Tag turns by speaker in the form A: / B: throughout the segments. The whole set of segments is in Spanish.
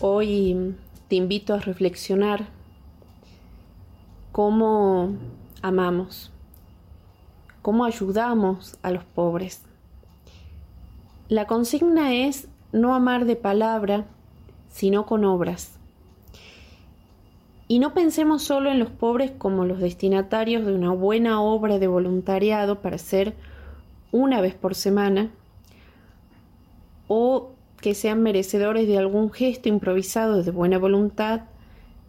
A: Hoy te invito a reflexionar cómo amamos, cómo ayudamos a los pobres. La consigna es no amar de palabra, sino con obras. Y no pensemos solo en los pobres como los destinatarios de una buena obra de voluntariado para hacer una vez por semana, o que sean merecedores de algún gesto improvisado de buena voluntad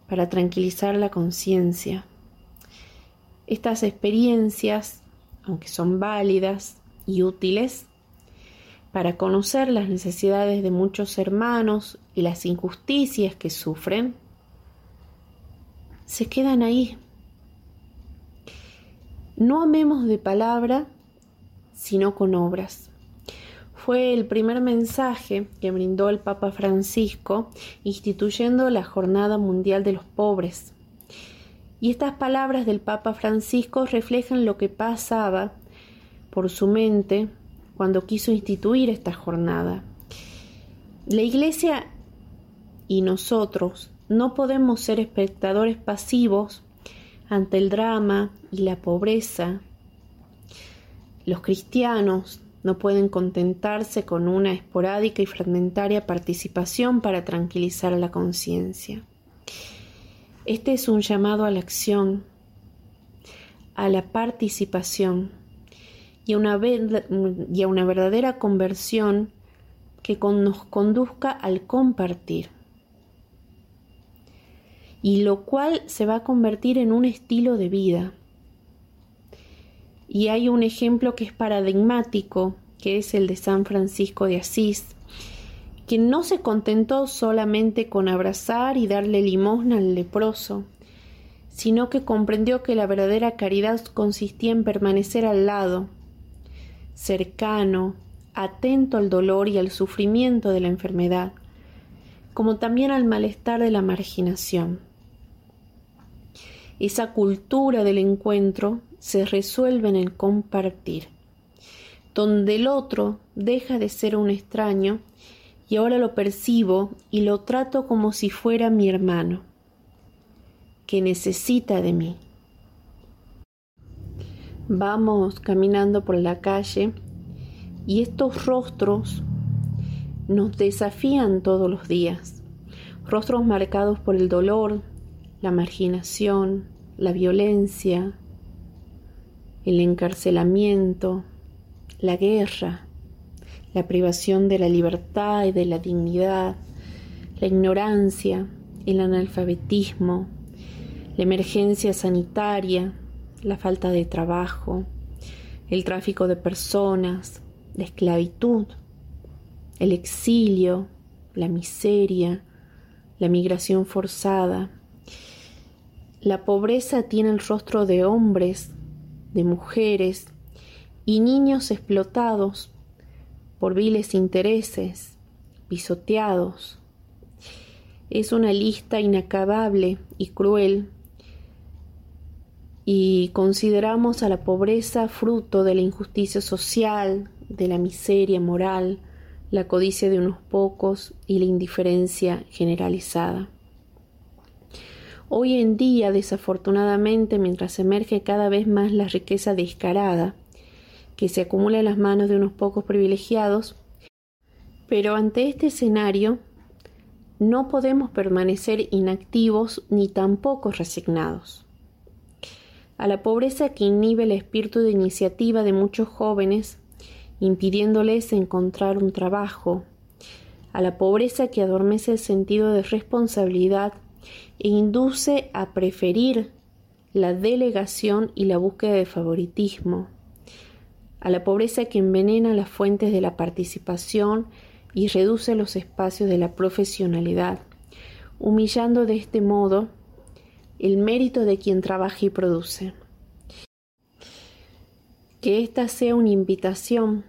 A: para tranquilizar la conciencia. Estas experiencias, aunque son válidas y útiles, para conocer las necesidades de muchos hermanos y las injusticias que sufren, se quedan ahí. No amemos de palabra, sino con obras fue el primer mensaje que brindó el Papa Francisco instituyendo la Jornada Mundial de los Pobres. Y estas palabras del Papa Francisco reflejan lo que pasaba por su mente cuando quiso instituir esta jornada. La Iglesia y nosotros no podemos ser espectadores pasivos ante el drama y la pobreza. Los cristianos no pueden contentarse con una esporádica y fragmentaria participación para tranquilizar la conciencia. Este es un llamado a la acción, a la participación y a una verdadera conversión que nos conduzca al compartir. Y lo cual se va a convertir en un estilo de vida y hay un ejemplo que es paradigmático, que es el de San Francisco de Asís, que no se contentó solamente con abrazar y darle limosna al leproso, sino que comprendió que la verdadera caridad consistía en permanecer al lado, cercano, atento al dolor y al sufrimiento de la enfermedad, como también al malestar de la marginación. Esa cultura del encuentro se resuelve en el compartir, donde el otro deja de ser un extraño y ahora lo percibo y lo trato como si fuera mi hermano, que necesita de mí. Vamos caminando por la calle y estos rostros nos desafían todos los días, rostros marcados por el dolor, la marginación, la violencia, el encarcelamiento, la guerra, la privación de la libertad y de la dignidad, la ignorancia, el analfabetismo, la emergencia sanitaria, la falta de trabajo, el tráfico de personas, la esclavitud, el exilio, la miseria, la migración forzada. La pobreza tiene el rostro de hombres de mujeres y niños explotados por viles intereses, pisoteados. Es una lista inacabable y cruel y consideramos a la pobreza fruto de la injusticia social, de la miseria moral, la codicia de unos pocos y la indiferencia generalizada. Hoy en día, desafortunadamente, mientras emerge cada vez más la riqueza descarada, que se acumula en las manos de unos pocos privilegiados, pero ante este escenario no podemos permanecer inactivos ni tampoco resignados. A la pobreza que inhibe el espíritu de iniciativa de muchos jóvenes, impidiéndoles encontrar un trabajo, a la pobreza que adormece el sentido de responsabilidad e induce a preferir la delegación y la búsqueda de favoritismo, a la pobreza que envenena las fuentes de la participación y reduce los espacios de la profesionalidad, humillando de este modo el mérito de quien trabaja y produce. Que esta sea una invitación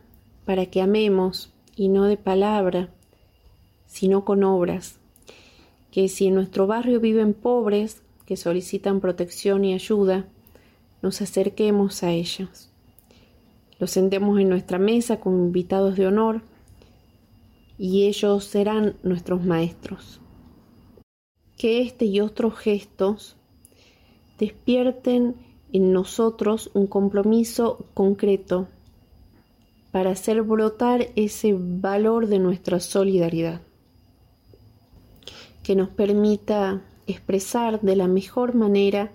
A: para que amemos, y no de palabra, sino con obras, que si en nuestro barrio viven pobres que solicitan protección y ayuda, nos acerquemos a ellos. Los sentemos en nuestra mesa como invitados de honor y ellos serán nuestros maestros. que este y otros gestos despierten en nosotros un compromiso concreto para hacer brotar ese valor de nuestra solidaridad, que nos permita expresar de la mejor manera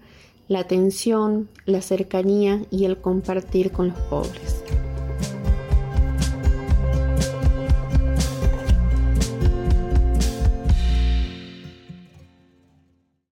A: la atención, la cercanía y el compartir con los pobres.